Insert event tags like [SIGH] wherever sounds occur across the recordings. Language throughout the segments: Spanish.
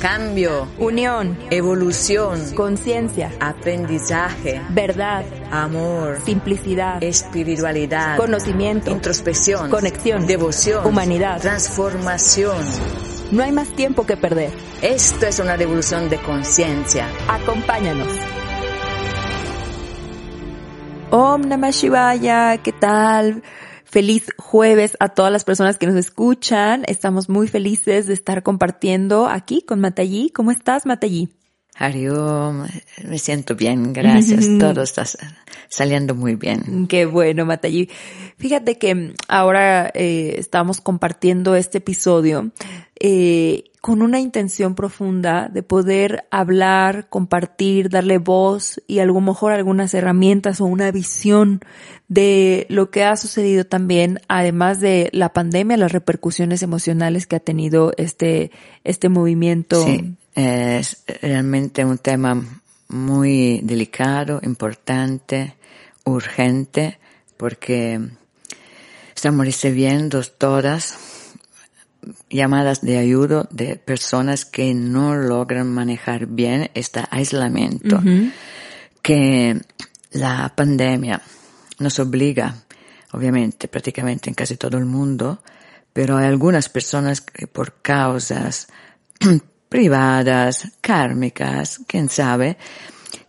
Cambio, unión, evolución, conciencia, aprendizaje, verdad, amor, simplicidad, espiritualidad, conocimiento, introspección, conexión, devoción, humanidad, transformación. No hay más tiempo que perder. Esto es una revolución de conciencia. Acompáñanos. Om Namah Shivaya, ¿qué tal? Feliz jueves a todas las personas que nos escuchan. Estamos muy felices de estar compartiendo aquí con Matayi. ¿Cómo estás, Matayi? Ariom, me siento bien, gracias. [LAUGHS] Todo está saliendo muy bien. Qué bueno, Matayi. Fíjate que ahora eh, estamos compartiendo este episodio eh, con una intención profunda de poder hablar, compartir, darle voz y a lo mejor algunas herramientas o una visión de lo que ha sucedido también, además de la pandemia, las repercusiones emocionales que ha tenido este, este movimiento. Sí, es realmente un tema muy delicado, importante, urgente, porque estamos recibiendo todas llamadas de ayuda de personas que no logran manejar bien este aislamiento, que la pandemia nos obliga, obviamente, prácticamente en casi todo el mundo, pero hay algunas personas que por causas privadas, kármicas, quién sabe,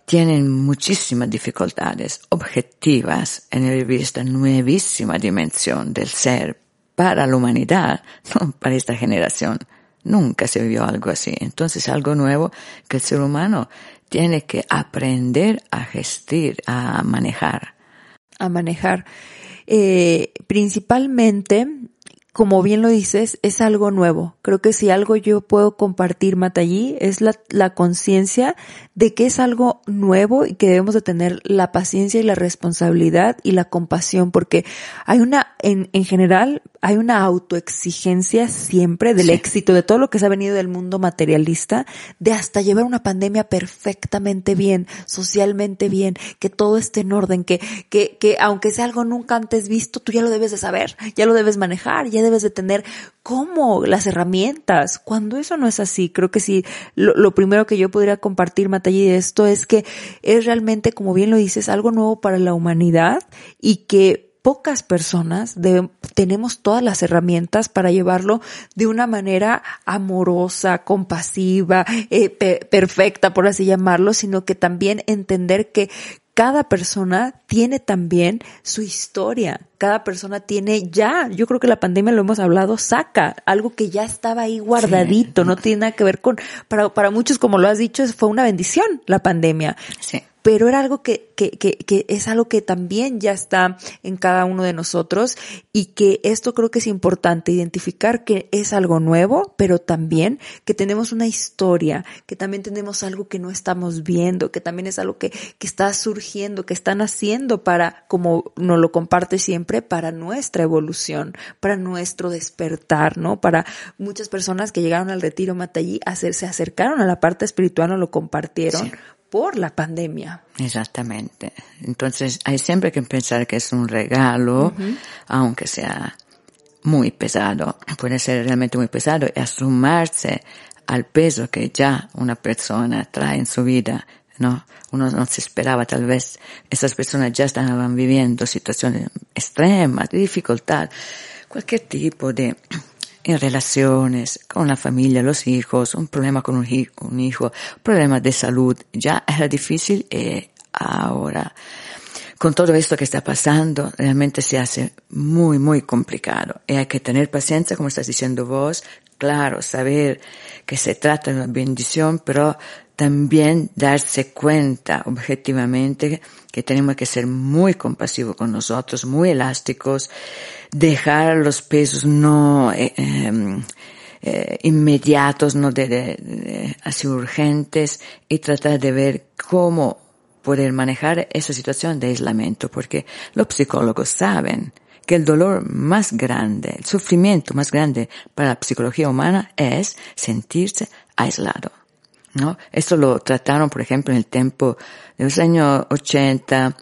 tienen muchísimas dificultades objetivas en vivir esta nuevísima dimensión del ser para la humanidad, [LAUGHS] no para esta generación. Nunca se vivió algo así. Entonces algo nuevo que el ser humano tiene que aprender a gestir, a manejar. A manejar. Eh, principalmente como bien lo dices, es algo nuevo. Creo que si algo yo puedo compartir, Matallí, es la, la conciencia de que es algo nuevo y que debemos de tener la paciencia y la responsabilidad y la compasión, porque hay una, en, en general, hay una autoexigencia siempre del éxito, de todo lo que se ha venido del mundo materialista, de hasta llevar una pandemia perfectamente bien, socialmente bien, que todo esté en orden, que, que, que aunque sea algo nunca antes visto, tú ya lo debes de saber, ya lo debes manejar, ya debes de tener cómo las herramientas. Cuando eso no es así, creo que sí, lo, primero que yo podría compartir, Matalli, de esto es que es realmente, como bien lo dices, algo nuevo para la humanidad y que pocas personas tenemos todas las herramientas para llevarlo de una manera amorosa, compasiva, eh, perfecta, por así llamarlo, sino que también entender que cada persona tiene también su historia. Cada persona tiene ya, yo creo que la pandemia lo hemos hablado, saca algo que ya estaba ahí guardadito, no tiene nada que ver con, para, para muchos, como lo has dicho, fue una bendición la pandemia. Sí pero era algo que, que, que, que, es algo que también ya está en cada uno de nosotros y que esto creo que es importante, identificar que es algo nuevo, pero también que tenemos una historia, que también tenemos algo que no estamos viendo, que también es algo que, que está surgiendo, que están haciendo para, como nos lo comparte siempre, para nuestra evolución, para nuestro despertar, ¿no? Para muchas personas que llegaron al retiro Matallí, se acercaron a la parte espiritual, nos lo compartieron por la pandemia. Exactamente. Entonces hay siempre que pensar que es un regalo, aunque sea muy pesado. Puede ser realmente muy pesado y asumarse al peso que ya una persona trae en su vida. ¿no? Uno no se esperaba, tal vez esas personas ya estaban viviendo situaciones extremas, de dificultad, cualquier tipo de en relaciones con la familia, los hijos, un problema con un, hijo, un hijo, problema de salud, ya era difícil y eh, ahora con todo esto que está pasando, realmente se hace muy, muy complicado. Y hay que tener paciencia, como estás diciendo vos, claro, saber que se trata de una bendición, pero también darse cuenta objetivamente que tenemos que ser muy compasivos con nosotros, muy elásticos, dejar los pesos no eh, em, eh, inmediatos, no de, así urgentes, y tratar de ver cómo poder manejar esa situación de aislamiento, porque los psicólogos saben que el dolor más grande, el sufrimiento más grande para la psicología humana es sentirse aislado. ¿no? Esto lo trataron, por ejemplo, en el tiempo de los años 80,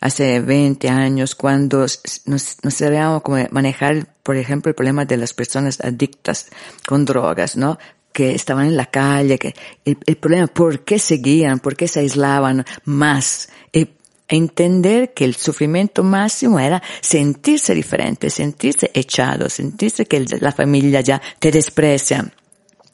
hace 20 años, cuando nos, no sabíamos cómo manejar, por ejemplo, el problema de las personas adictas con drogas, ¿no? Estaban en la calle, que el, el problema, por qué seguían, por qué se aislaban más, y entender que el sufrimiento máximo era sentirse diferente, sentirse echado, sentirse que la familia ya te desprecia.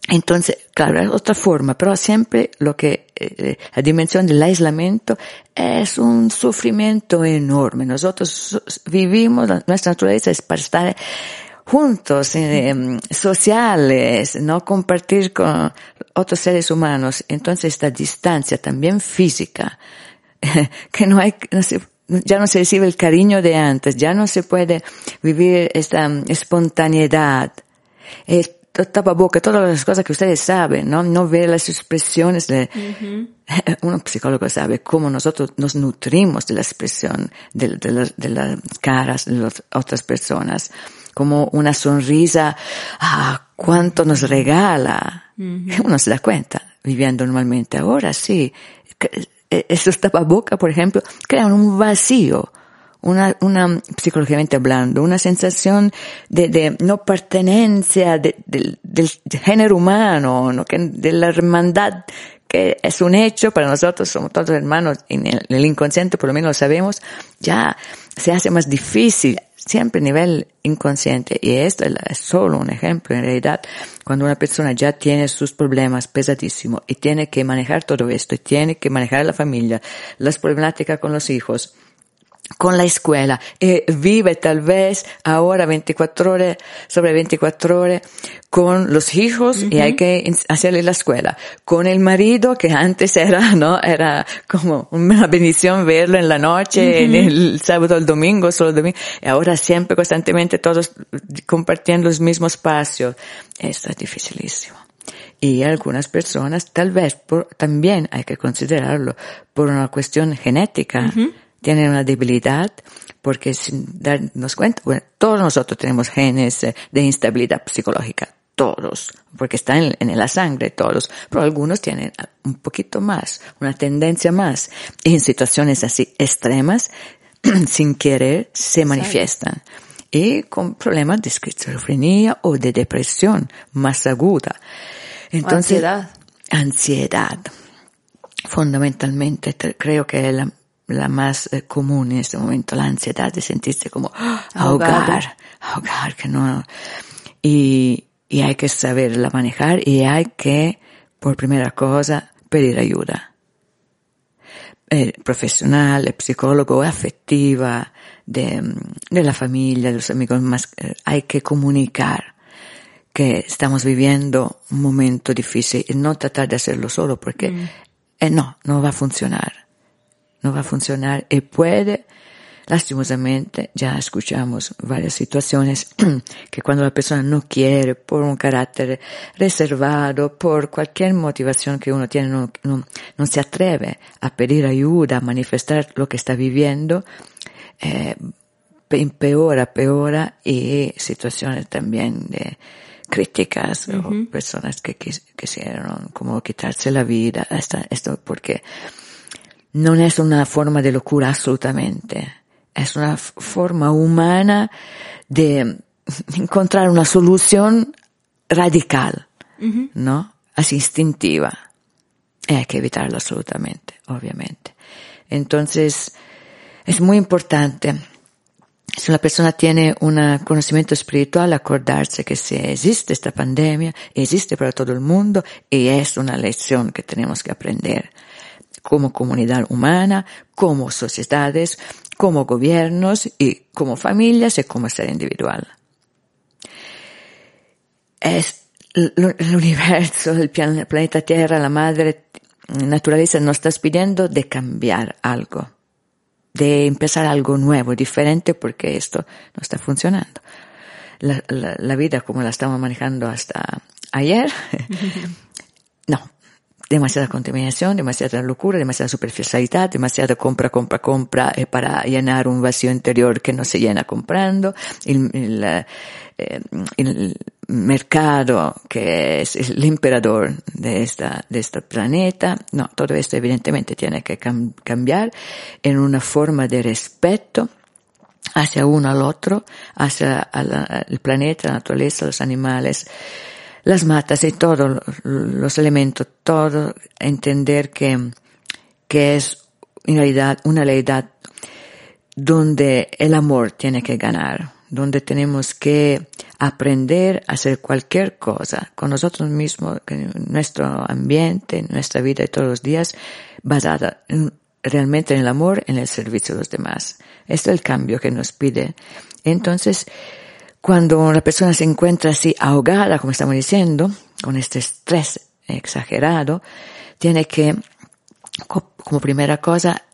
Entonces, claro, es otra forma, pero siempre lo que, eh, la dimensión del aislamiento es un sufrimiento enorme. Nosotros vivimos, nuestra naturaleza es para estar juntos, eh, sociales, no compartir con otros seres humanos. Entonces, esta distancia también física, [LAUGHS] que no hay, no se, ya no se recibe el cariño de antes, ya no se puede vivir esta espontaneidad boca, todas las cosas que ustedes saben, ¿no? No ver las expresiones de, [LAUGHS] un psicólogo sabe cómo nosotros nos nutrimos de la expresión de, de, las caras de las otras personas, como una sonrisa, ah, cuánto nos regala. Uno se da cuenta, viviendo normalmente. Ahora sí, esos tapabocas, por ejemplo, crean un vacío una, una psicológicamente hablando, una sensación de, de no pertenencia de, del género humano, ¿no? que, de la hermandad que es un hecho para nosotros, somos todos hermanos, en el, en el inconsciente por lo menos lo sabemos, ya se hace más difícil, siempre a nivel inconsciente. Y esto es solo un ejemplo, en realidad, cuando una persona ya tiene sus problemas pesadísimos y tiene que manejar todo esto, y tiene que manejar la familia, las problemáticas con los hijos, con la escuela y vive tal vez ahora 24 horas sobre 24 horas con los hijos y hay que hacerle la escuela. Con el marido que antes era, [LAUGHS] ¿no? Era como una bendición verlo en la noche, en el sábado, el domingo, solo el domingo. Y ahora siempre constantemente todos compartiendo los mismos espacios. Esto es dificilísimo. Y algunas personas tal vez por, también hay que considerarlo por una cuestión genética tienen una debilidad porque sin darnos cuenta, bueno, todos nosotros tenemos genes de instabilidad psicológica, todos, porque están en, la sangre todos, pero algunos tienen un poquito más, una tendencia más, y en situaciones así extremas, [CLEARS THROAT] sin querer, se manifiestan. Y con problemas de esquizofrenia o de depresión más aguda. Entonces, ansiedad. Ansiedad. Fundamentalmente, creo que la la más eh, común en este momento, la ansiedad de sentirse como ahogar, ahogar, que no, y, y hay que saberla manejar y hay que, por primera cosa, pedir ayuda. Profesional, psicólogo, afectiva, de, de la familia, de los amigos más, eh, hay que comunicar que estamos viviendo un momento difícil y no tratar de hacerlo solo porque mm. eh, no, no va a funcionar no va a funcionar. Y puede, lastimosamente, ya escuchamos varias situaciones [CLEARS THROAT] que cuando la persona no quiere, por un carácter reservado, por cualquier motivación que uno tiene, no, no, se atreve a pedir ayuda, a manifestar lo que está viviendo, eh, empeora, peora y situaciones también de críticas o personas que quisieron como quitarse la vida, esto porque no es una forma de locura absolutamente. Es una forma humana de encontrar una solución radical, ¿no? Así instintiva. Y hay que evitarlo absolutamente, obviamente. Entonces, es muy importante si una persona tiene un conocimiento espiritual, acordarse que si existe esta pandemia, existe para todo el mundo y es una lección que tenemos que aprender como comunidad humana, como sociedades, como gobiernos y como familias y como ser individual. Es el universo, el planeta Tierra, la madre naturaleza nos está pidiendo de cambiar algo, de empezar algo nuevo, diferente, porque esto no está funcionando. La, la, vida como la estamos manejando hasta ayer. [LAUGHS] demasiada contaminación, demasiada locura, demasiada superficialidad, demasiada compra, compra, compra eh, para llenar un vacío interior que no se llena comprando, el, el, eh, mercado que es el emperador de esta, de este planeta. No, todo esto evidentemente tiene que cam cambiar en una forma de respeto hacia uno al otro, hacia el planeta, la naturaleza, los animales, las matas y todos los elementos, todo entender que, que es en realidad una realidad donde el amor tiene que ganar, donde tenemos que aprender a hacer cualquier cosa con nosotros mismos, en nuestro ambiente, en nuestra vida de todos los días, basada realmente en el amor, en el servicio de los demás. Este es el cambio que nos pide. Entonces, cuando la persona se encuentra así ahogada, como estamos diciendo, con este estrés exagerado, tiene que, como primera cosa,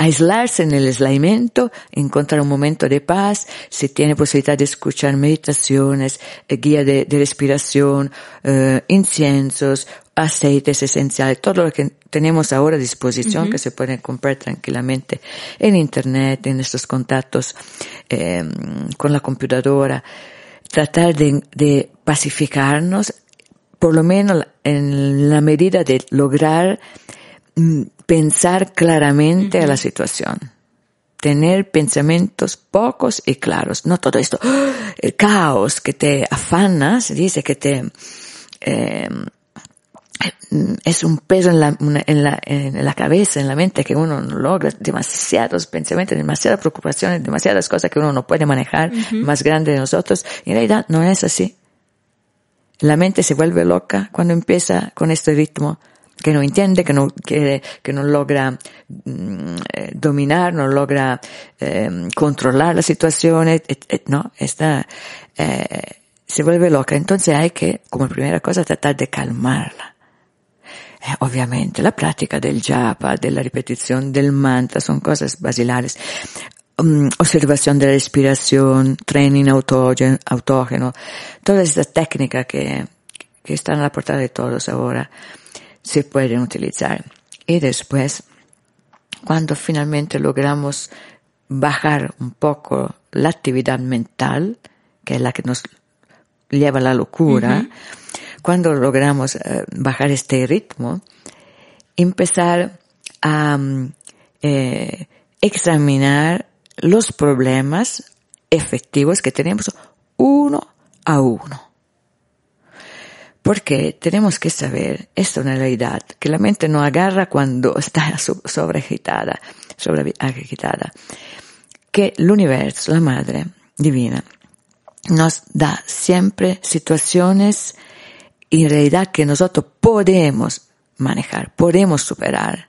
aislarse en el aislamiento, encontrar un momento de paz, si tiene posibilidad de escuchar meditaciones, eh, guía de, de respiración, uh, inciensos, aceites esenciales, todo lo que tenemos ahora a disposición, uh -huh. que se puede comprar tranquilamente en Internet, en nuestros contactos eh, con la computadora. Tratar de, de pacificarnos, por lo menos en la medida de lograr pensar claramente uh -huh. a la situación tener pensamientos pocos y claros, no todo esto, [GASPS] el caos que te afana, se dice que te eh, es un peso en la, en, la, en la cabeza, en la mente que uno no logra, demasiados pensamientos, demasiadas preocupaciones, demasiadas cosas que uno no puede manejar, uh -huh. más grande de nosotros. En realidad no es así. La mente se vuelve loca cuando empieza con este ritmo que no entiende, que no, que, que no logra mm, eh, dominar, no logra eh, controlar la situación, et, et, no, está, eh, se vuelve loca. Entonces hay que, como primera cosa, tratar de calmarla eh, ovviamente la pratica del japa, della ripetizione del mantra, son cosas basilares. Um, observación de la respiración, training autógeno, autógeno, todas estas técnicas que, que están a la portada de todos ahora se pueden utilizar. Y después, cuando finalmente logramos bajar un poco la actividad mental, que es la que nos lleva a la locura, uh -huh cuando logramos uh, bajar este ritmo, empezar a um, eh, examinar los problemas efectivos que tenemos uno a uno. Porque tenemos que saber, esto es una realidad, que la mente no agarra cuando [LAUGHS] está sobreagitada, sobreagitada, que el universo, la madre divina, nos da siempre situaciones en realidad que nosotros podemos manejar, podemos superar.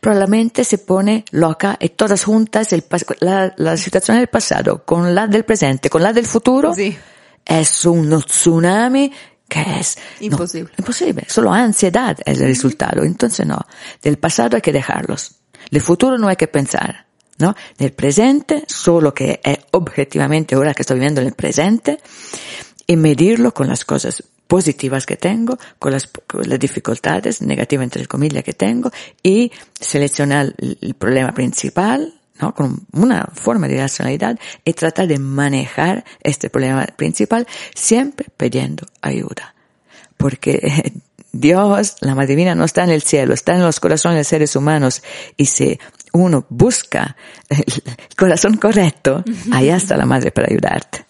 Pero la mente se pone loca y todas juntas, el, la, la, situación del pasado con la del presente, con la del futuro, sí. es un tsunami que es imposible. No, imposible. Solo ansiedad es el resultado. Entonces no, del pasado hay que dejarlos. Del futuro no hay que pensar. ¿no? Del presente, solo que es objetivamente ahora que estoy viviendo en el presente, y medirlo con las cosas positivas que tengo, con las, con las dificultades negativas entre comillas que tengo y seleccionar el problema principal, ¿no? Con una forma de racionalidad y tratar de manejar este problema principal siempre pidiendo ayuda. Porque [LAUGHS] Dios, la Madre Divina, no está en el cielo, está en los corazones de seres humanos y si uno busca el corazón correcto, allá [LAUGHS] está la Madre para ayudarte.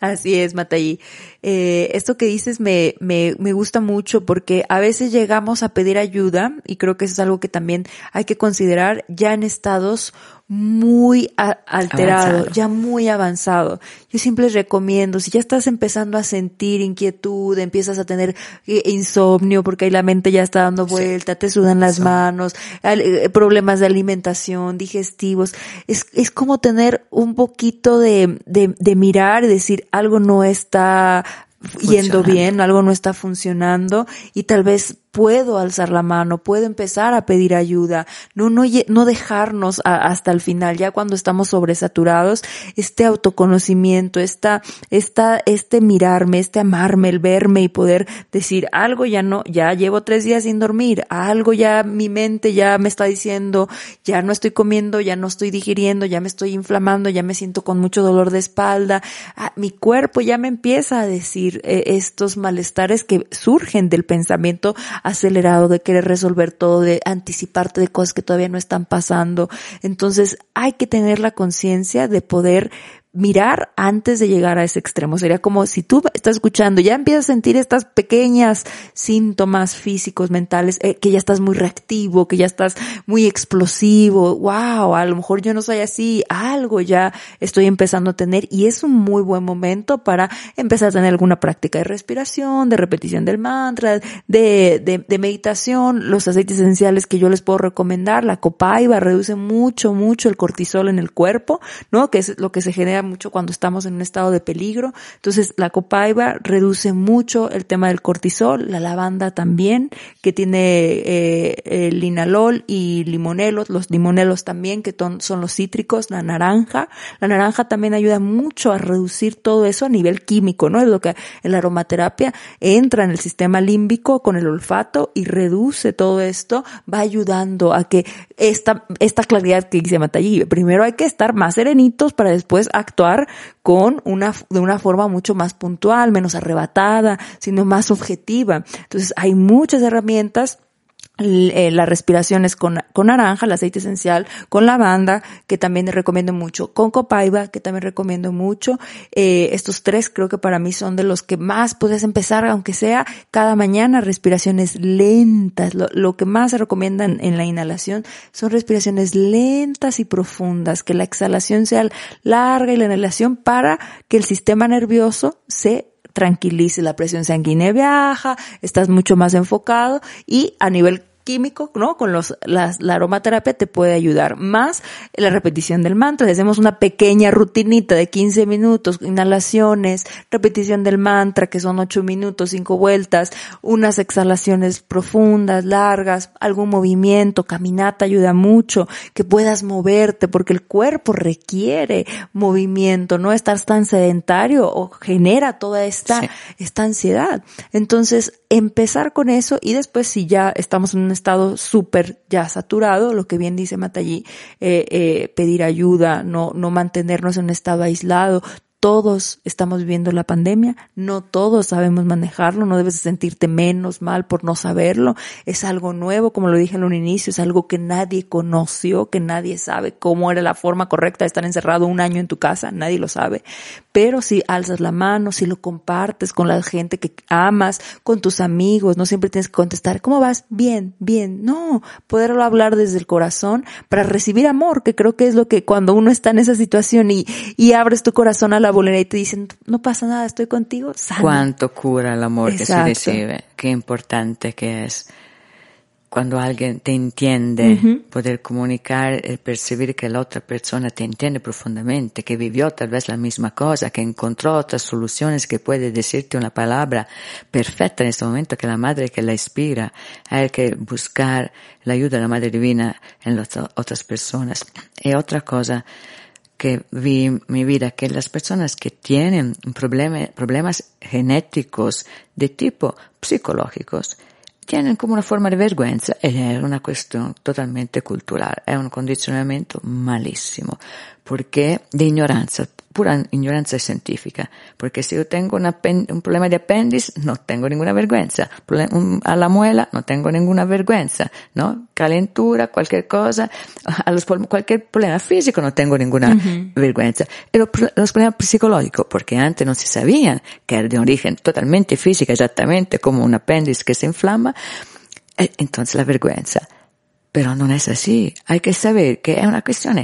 Así es, Matayi. Eh, esto que dices me, me, me gusta mucho porque a veces llegamos a pedir ayuda y creo que eso es algo que también hay que considerar ya en estados muy alterado, avanzado. ya muy avanzado. Yo siempre les recomiendo, si ya estás empezando a sentir inquietud, empiezas a tener eh, insomnio porque ahí la mente ya está dando vuelta, sí. te sudan las manos, eh, problemas de alimentación, digestivos, es, es como tener un poquito de, de, de mirar y decir algo no está yendo bien, algo no está funcionando y tal vez puedo alzar la mano, puedo empezar a pedir ayuda, no, no, no dejarnos hasta el final, ya cuando estamos sobresaturados, este autoconocimiento, esta, esta, este mirarme, este amarme, el verme y poder decir algo ya no, ya llevo tres días sin dormir, algo ya mi mente ya me está diciendo, ya no estoy comiendo, ya no estoy digiriendo, ya me estoy inflamando, ya me siento con mucho dolor de espalda, ah, mi cuerpo ya me empieza a decir eh, estos malestares que surgen del pensamiento acelerado de querer resolver todo, de anticiparte de cosas que todavía no están pasando. Entonces hay que tener la conciencia de poder mirar antes de llegar a ese extremo. Sería como si tú estás escuchando, ya empiezas a sentir estas pequeñas síntomas físicos, mentales, eh, que ya estás muy reactivo, que ya estás muy explosivo. Wow, a lo mejor yo no soy así. Algo ya estoy empezando a tener y es un muy buen momento para empezar a tener alguna práctica de respiración, de repetición del mantra, de, de, de meditación. Los aceites esenciales que yo les puedo recomendar, la copaiba reduce mucho, mucho el cortisol en el cuerpo, ¿no? Que es lo que se genera mucho cuando estamos en un estado de peligro. Entonces, la copaiba reduce mucho el tema del cortisol, la lavanda también, que tiene eh, el linalol y limonelos, los limonelos también, que son los cítricos, la naranja. La naranja también ayuda mucho a reducir todo eso a nivel químico, ¿no? Es lo que en la aromaterapia entra en el sistema límbico con el olfato y reduce todo esto, va ayudando a que esta, esta claridad que dice Matallí, primero hay que estar más serenitos para después actuar con una, de una forma mucho más puntual, menos arrebatada, sino más objetiva. Entonces hay muchas herramientas eh, la respiración es con, con naranja, el aceite esencial, con lavanda, que también recomiendo mucho, con copaiba, que también recomiendo mucho. Eh, estos tres creo que para mí son de los que más puedes empezar, aunque sea cada mañana, respiraciones lentas. Lo, lo que más se recomienda en, la inhalación son respiraciones lentas y profundas, que la exhalación sea larga y la inhalación para que el sistema nervioso se tranquilice, la presión sanguínea baja, estás mucho más enfocado y a nivel químico, ¿no? Con los, las, la aromaterapia te puede ayudar. Más la repetición del mantra. Hacemos una pequeña rutinita de 15 minutos, inhalaciones, repetición del mantra, que son 8 minutos, 5 vueltas, unas exhalaciones profundas, largas, algún movimiento, caminata ayuda mucho, que puedas moverte, porque el cuerpo requiere movimiento, no estar tan sedentario o genera toda esta, esta ansiedad. Entonces, empezar con eso y después si ya estamos en un estado súper ya saturado, lo que bien dice Matallí, eh, eh, pedir ayuda, no, no mantenernos en un estado aislado, todos estamos viviendo la pandemia, no todos sabemos manejarlo, no debes sentirte menos mal por no saberlo, es algo nuevo, como lo dije en un inicio, es algo que nadie conoció, que nadie sabe cómo era la forma correcta de estar encerrado un año en tu casa, nadie lo sabe, pero si alzas la mano, si lo compartes con la gente que amas, con tus amigos, no siempre tienes que contestar, ¿cómo vas? Bien, bien, no, poderlo hablar desde el corazón para recibir amor, que creo que es lo que cuando uno está en esa situación y, y abres tu corazón a la la y te dicen, no pasa nada, estoy contigo, Cuánto cura el amor que se recibe, qué importante que es. Cuando alguien te entiende, poder comunicar, y percibir que la otra persona te entiende profundamente, que vivió tal vez la misma cosa, que encontró otras soluciones, que puede decirte una palabra perfecta en este momento, que la madre que la inspira, hay que buscar la ayuda de la Madre Divina en las otras personas. Y otra cosa, que vi mi vida que las personas que tienen problemas genéticos de tipo psicológicos tienen como una forma de vergüenza y es una cuestión totalmente cultural, es un condicionamiento malísimo, porque de ignorancia, pura ignorancia científica, porque si yo tengo un problema de apéndice, no tengo ninguna vergüenza, a la muela, no tengo ninguna vergüenza, ¿no? Calentura, cualquier cosa, a los, cualquier problema físico no tengo ninguna vergüenza. Pero los problemas psicológicos, porque antes no se sabían que era de origen totalmente física, exactamente como un apéndice que se inflama, eh, entonces la vergüenza. Pero no es así. Hay que saber que es una cuestión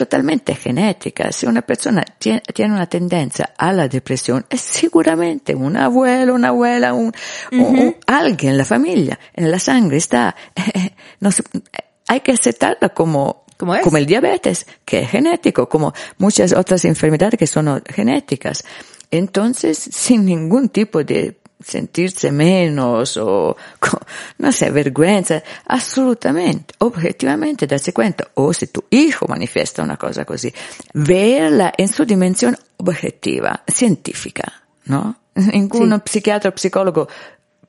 totalmente genética. Si una persona tiene, una tendencia a la depresión, es seguramente un abuelo, una abuela, un, alguien en la familia, en la sangre está. [LAUGHS] no hay que aceptarla como, como el diabetes, que es genético, como muchas otras enfermedades que son genéticas. Entonces, sin ningún tipo de sentirse menos o, no sé, vergüenza, assolutamente, objetivamente darsi conta, o se tu hijo manifiesta una cosa così, verla in sua dimensione oggettiva, scientifica, no? Ninguno sì. psichiatra o psicologo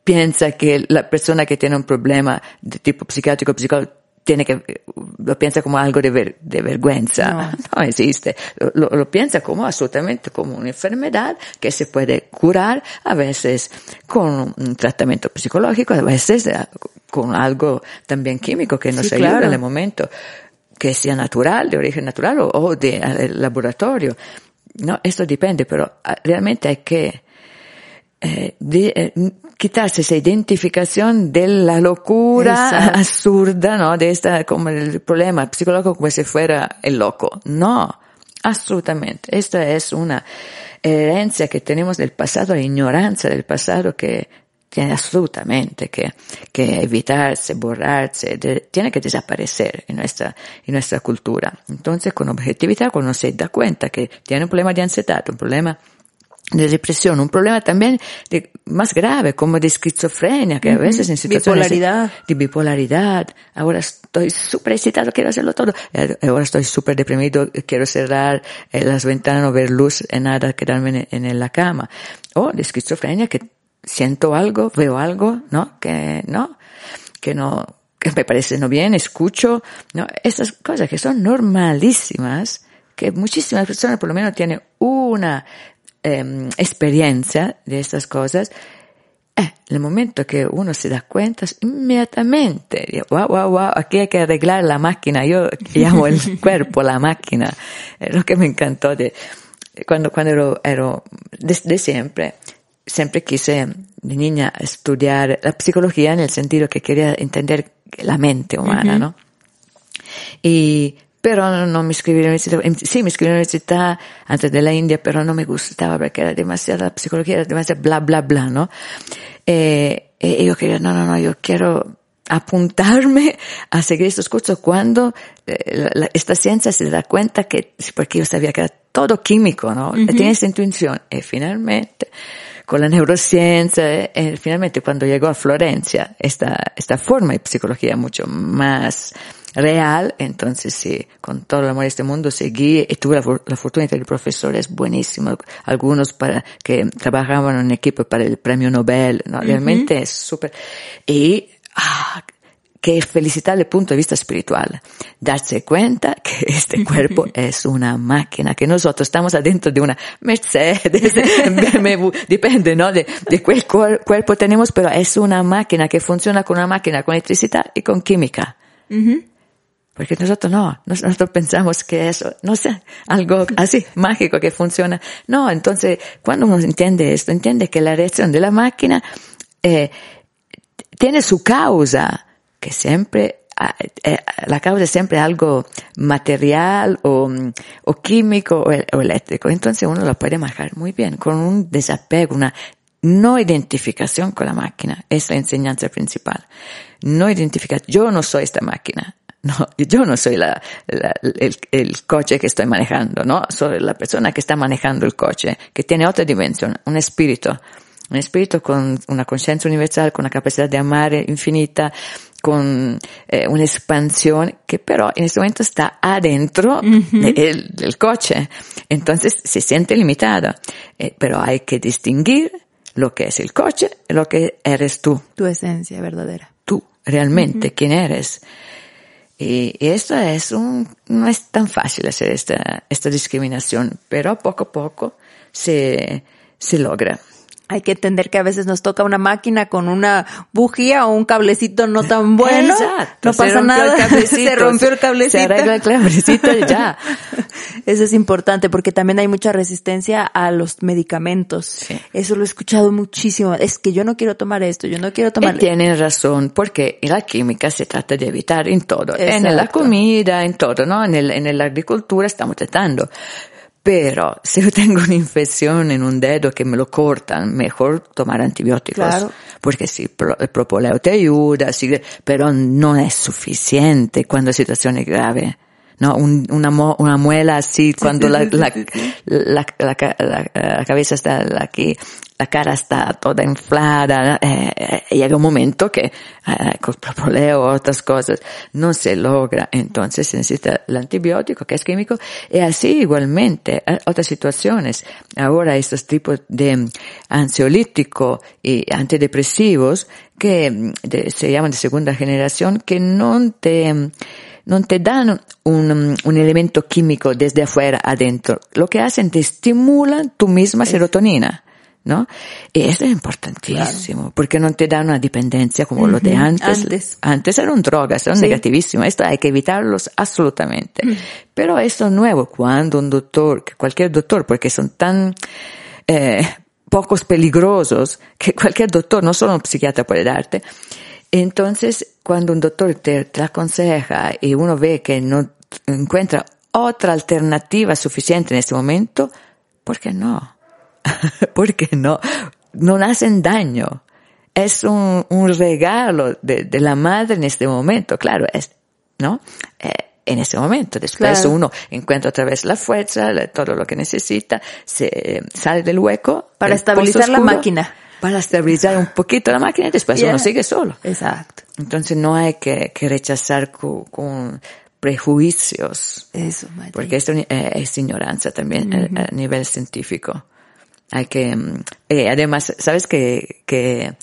pensa che la persona che tiene un problema di tipo psichiatrico o psicologo tiene que, lo piensa como algo de, ver, de vergüenza. No, [LAUGHS] no existe. Lo, lo, piensa como absolutamente como una enfermedad que se puede curar a veces con un tratamiento psicológico, a veces con algo también químico que nos sí, ayuda claro. en el momento que sea natural, de origen natural o, o de, de laboratorio. No, esto depende, pero ah, realmente hay que eh, de, eh, quitarse esa identificación de la locura Exacto. absurda, ¿no? De esta, como el problema psicológico como si fuera el loco. No, absolutamente. Esta es una herencia que tenemos del pasado, la ignorancia del pasado que tiene absolutamente que, que evitarse, borrarse, de, tiene que desaparecer en nuestra, en nuestra cultura. Entonces, con objetividad, cuando se da cuenta que tiene un problema de ansiedad, un problema de depresión, un problema también de, más grave como de esquizofrenia, que a veces en situaciones bipolaridad. de bipolaridad, ahora estoy súper excitado, quiero hacerlo todo, eh, ahora estoy súper deprimido, quiero cerrar eh, las ventanas, no ver luz, nada, quedarme en, en la cama, o de esquizofrenia que siento algo, veo algo, ¿no? Que no, que no, que me parece no bien, escucho, ¿no? Estas cosas que son normalísimas, que muchísimas personas por lo menos tienen una eh, experiencia de estas cosas, eh, el momento que uno se da cuenta, inmediatamente, wow, wow, wow, aquí hay que arreglar la máquina. Yo llamo el [LAUGHS] cuerpo la máquina. Es lo que me encantó de, cuando, cuando ero, ero de, siempre, siempre quise de niña estudiar la psicología en el sentido que quería entender la mente humana, uh -huh. ¿no? Y pero no me inscribí en la universidad. Sí, me inscribí en la universidad antes de la India, pero no me gustaba porque era demasiada psicología, era demasiado bla, bla, bla, ¿no? Eh, y yo quería, no, no, no, yo quiero apuntarme a seguir estos cursos cuando eh, la, esta ciencia se da cuenta que, porque yo sabía que era todo químico, ¿no? Uh -huh. Intuición. Y finalmente, con la neurociencia, eh, finalmente cuando llegó a Florencia, esta, esta forma de psicología mucho más real, entonces sí, con todo el amor de este mundo seguí y tuve la, la fortuna de tener profesores buenísimos, algunos para, que trabajaban en equipo para el premio Nobel, ¿no? Realmente uh -huh. es súper, y, ah, que felicitar desde el punto de vista espiritual. Darse cuenta que este cuerpo [LAUGHS] es una máquina, que nosotros estamos adentro de una Mercedes, [LAUGHS] BMW, depende, ¿no? De, de qué cuerpo tenemos, pero es una máquina que funciona con una máquina, con electricidad y con química. Uh -huh. Porque nosotros no, nosotros pensamos que eso, no sé, algo así, mágico que funciona. No, entonces, cuando uno entiende esto, entiende que la reacción de la máquina eh, tiene su causa, que siempre, eh, la causa es siempre algo material o, o químico o, o, eléctrico. Entonces uno lo puede manejar muy bien, con un desapego, una no identificación con la máquina. Es la enseñanza principal. No identificar, yo no soy esta máquina no, yo no soy la, la, el, el, coche que estoy manejando, ¿no? Soy la persona que está manejando el coche, que tiene otra dimensión, un espíritu. Un espíritu con una conciencia universal, con una capacidad de amar infinita, con eh, una expansión que pero en este momento está adentro uh -huh. del, del, coche. Entonces se siente limitada. Eh, pero hay que distinguir lo que es el coche y lo que eres tú. Tu esencia verdadera. Tú, realmente, uh -huh. quién eres. Y, y esto es un, no es tan fácil hacer esta, esta discriminación, pero poco a poco se, se logra hay que entender que a veces nos toca una máquina con una bujía o un cablecito no tan [LAUGHS] bueno. Exacto. No pasa nada. se rompió el [LAUGHS] cablecito. Se arregla el cablecito y ya. [LAUGHS] Eso es importante porque también hay mucha resistencia a los medicamentos. Sí. Eso lo he escuchado muchísimo. Es que yo no quiero tomar esto, yo no quiero tomar. Y tienen razón, porque en la química se trata de evitar en todo. Exacto. En la comida, en todo, ¿no? En, el, en la agricultura estamos tratando. Pero si yo tengo una infección en un dedo que me lo cortan, mejor tomar antibióticos. Claro. Porque sí, el propoleo te ayuda, sí, pero no es suficiente cuando la situación es grave. ¿No? Un, una, una muela así, cuando la, la, la, la, cabeza está aquí, la cara está toda inflada, eh, eh, llega un momento que eh, con propoleo o otras cosas no se logra, entonces se necesita el antibiótico que es químico y así igualmente otras situaciones. Ahora estos tipos de ansiolítico y antidepresivos que se llaman de segunda generación que no te no te dan un, un, elemento químico desde afuera adentro. Lo que hacen te estimulan tu misma serotonina. ¿no? Y eso es importantísimo, porque no te da una dependencia como lo de antes. Antes, antes eran drogas, eran negativísimas. Esto hay que evitarlos absolutamente. Pero eso es nuevo, cuando un doctor, cualquier doctor, porque son tan eh, pocos peligrosos, que cualquier doctor, no solo un psiquiatra puede darte. Entonces, cuando un doctor te, te aconseja y uno ve que no encuentra otra alternativa suficiente en este momento, ¿por qué no? [LAUGHS] porque no, no hacen daño. Es un, un regalo de, de, la madre en este momento, claro, es, ¿no? Eh, en este momento. Después uno encuentra otra vez la fuerza, todo lo que necesita, se sale del hueco. Para estabilizar la máquina. Para estabilizar un poquito la máquina y después uno sigue solo. Exacto. Entonces no hay que, que rechazar con, con prejuicios. Eso, Porque esto eh, es ignorancia también eh, a nivel científico. Hay que, mm, eh, además, sabes que, que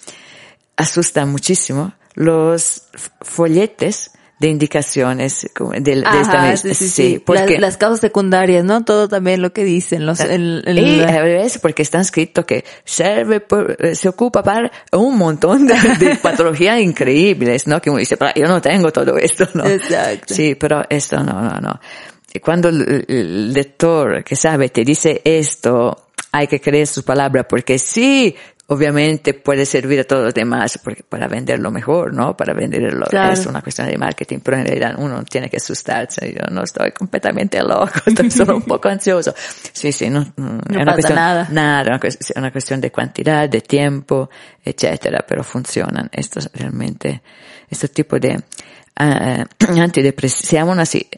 asusta muchísimo los folletes de indicaciones de, esta sí, sí, sí. Porque, las, causas secundarias, ¿no? Todo también lo que dicen los el, el, y a veces porque está escrito que sirve eh, se ocupa para un montón de, de [LAUGHS] patologías increíbles, ¿no? Que uno dice, pero yo no tengo todo esto, ¿no? Exacto. Sí, pero esto no, no, no. Cuando el, el lector que sabe te dice esto, hay que creer su palabra porque sí, obviamente puede servir a todos los demás porque para venderlo mejor, ¿no? Para venderlo es una cuestión de marketing, pero en realidad uno tiene que asustarse. Yo no estoy completamente loco, [LAUGHS] estoy solo un poco ansioso. Sí, sí, no, no es una cuestión, nada. Nada, es una cuestión de cantidad, de tiempo, etcétera, pero funcionan. Estos realmente, este tipo de uh, antidepresivos, se llaman así,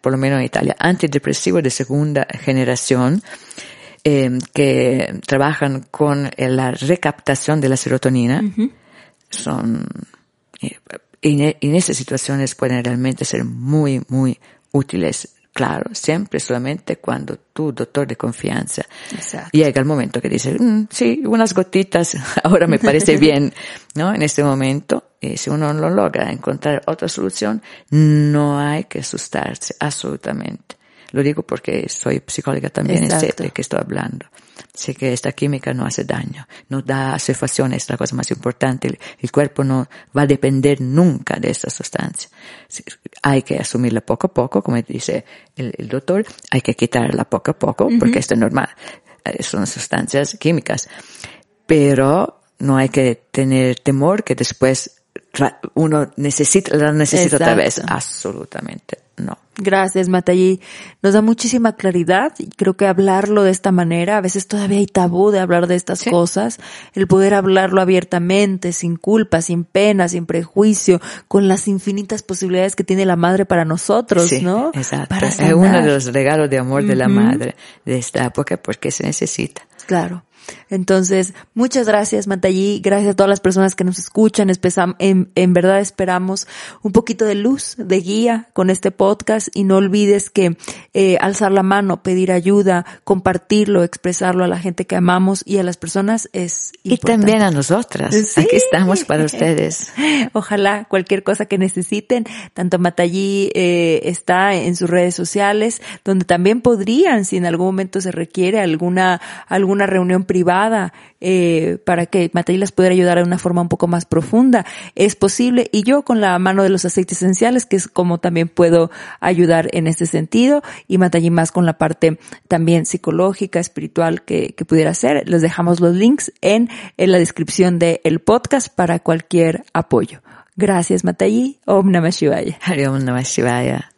por lo menos en Italia, antidepresivos de segunda generación, eh, que trabajan con la recaptación de la serotonina son, eh, y en esas situaciones pueden realmente ser muy, muy útiles. Claro, siempre solamente cuando tu doctor de confianza llega el momento que dice, mm, sí, unas gotitas, [LAUGHS] ahora me parece [LAUGHS] bien, ¿no? En este momento, y si uno no logra encontrar otra solución, no hay que asustarse, absolutamente. Lo digo porque soy psicóloga también y sé de qué estoy hablando. Sé que esta química no hace daño, no da asociación, es la cosa más importante. El, cuerpo no va a depender nunca de esta sustancia. Hay que asumirla poco a poco, como dice el, doctor, hay que quitarla poco a poco, porque esto es normal. Eh, son sustancias químicas. Pero no hay que tener temor que después uno necesita, la necesita otra vez. Absolutamente no. Gracias, Matallí. Nos da muchísima claridad y creo que hablarlo de esta manera, a veces todavía hay tabú de hablar de estas cosas, el poder hablarlo abiertamente, sin culpa, sin pena, sin prejuicio, con las infinitas posibilidades que tiene la madre para nosotros, ¿no? Exacto. es uno de los regalos de amor de la madre de esta época porque se necesita. Claro. Entonces, muchas gracias, Matallí. Gracias a todas las personas que nos escuchan. En, en verdad esperamos un poquito de luz, de guía con este podcast y no olvides que eh, alzar la mano, pedir ayuda, compartirlo, expresarlo a la gente que amamos y a las personas es importante. Y también a nosotras. Aquí estamos para ustedes. [LAUGHS] Ojalá cualquier cosa que necesiten, tanto Matallí eh, está en sus redes sociales, donde también podrían, si en algún momento se requiere alguna, alguna reunión privada eh, para que Matallí las pudiera ayudar de una forma un poco más profunda. Es posible y yo con la mano de los aceites esenciales, que es como también puedo ayudar en ese sentido y Matallí más con la parte también psicológica, espiritual que, que pudiera ser. Les dejamos los links en, en la descripción del podcast para cualquier apoyo. Gracias, Matallí. Om Namah Shivaya. Om Namah Shivaya.